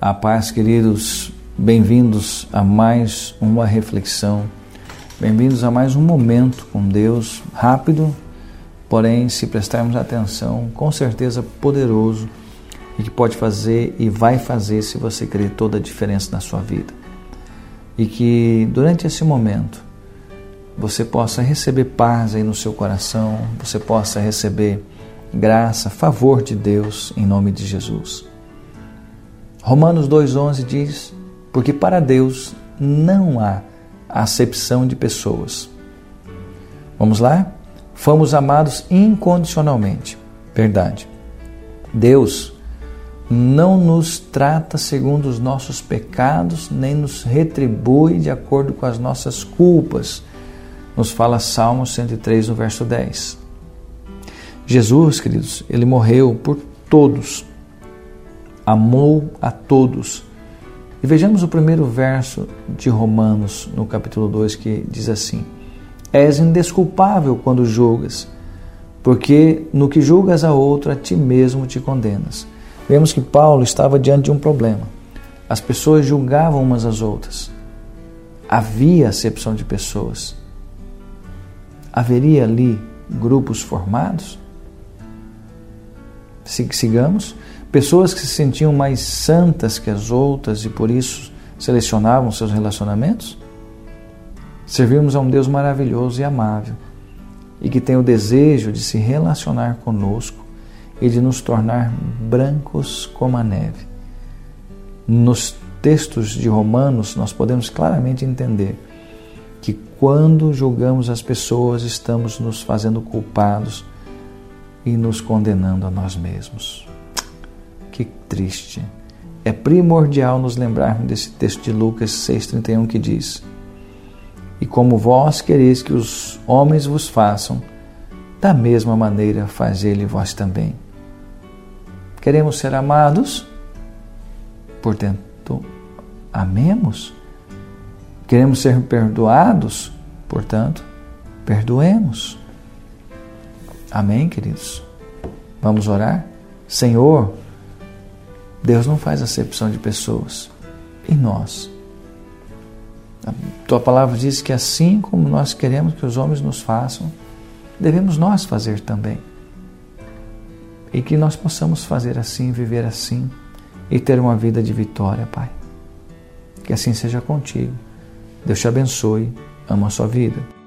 A paz, queridos, bem-vindos a mais uma reflexão, bem-vindos a mais um momento com Deus, rápido, porém, se prestarmos atenção, com certeza poderoso e que pode fazer e vai fazer, se você crer, toda a diferença na sua vida. E que durante esse momento você possa receber paz aí no seu coração, você possa receber graça, favor de Deus em nome de Jesus. Romanos 2,11 diz: Porque para Deus não há acepção de pessoas. Vamos lá? Fomos amados incondicionalmente. Verdade. Deus não nos trata segundo os nossos pecados, nem nos retribui de acordo com as nossas culpas. Nos fala Salmo 103, no verso 10. Jesus, queridos, ele morreu por todos amou a todos. E vejamos o primeiro verso de Romanos, no capítulo 2, que diz assim: És indesculpável quando julgas, porque no que julgas a outro, a ti mesmo te condenas. Vemos que Paulo estava diante de um problema. As pessoas julgavam umas às outras. Havia acepção de pessoas. Haveria ali grupos formados? Sigamos. Pessoas que se sentiam mais santas que as outras e por isso selecionavam seus relacionamentos? Servimos a um Deus maravilhoso e amável e que tem o desejo de se relacionar conosco e de nos tornar brancos como a neve. Nos textos de Romanos, nós podemos claramente entender que quando julgamos as pessoas, estamos nos fazendo culpados e nos condenando a nós mesmos. Que triste. É primordial nos lembrarmos desse texto de Lucas 6,31 que diz: E como vós quereis que os homens vos façam, da mesma maneira fazei-lhe vós também. Queremos ser amados? Portanto, amemos. Queremos ser perdoados? Portanto, perdoemos. Amém, queridos? Vamos orar? Senhor, Deus não faz acepção de pessoas. E nós? A tua palavra diz que assim como nós queremos que os homens nos façam, devemos nós fazer também. E que nós possamos fazer assim, viver assim e ter uma vida de vitória, Pai. Que assim seja contigo. Deus te abençoe. Ama a sua vida.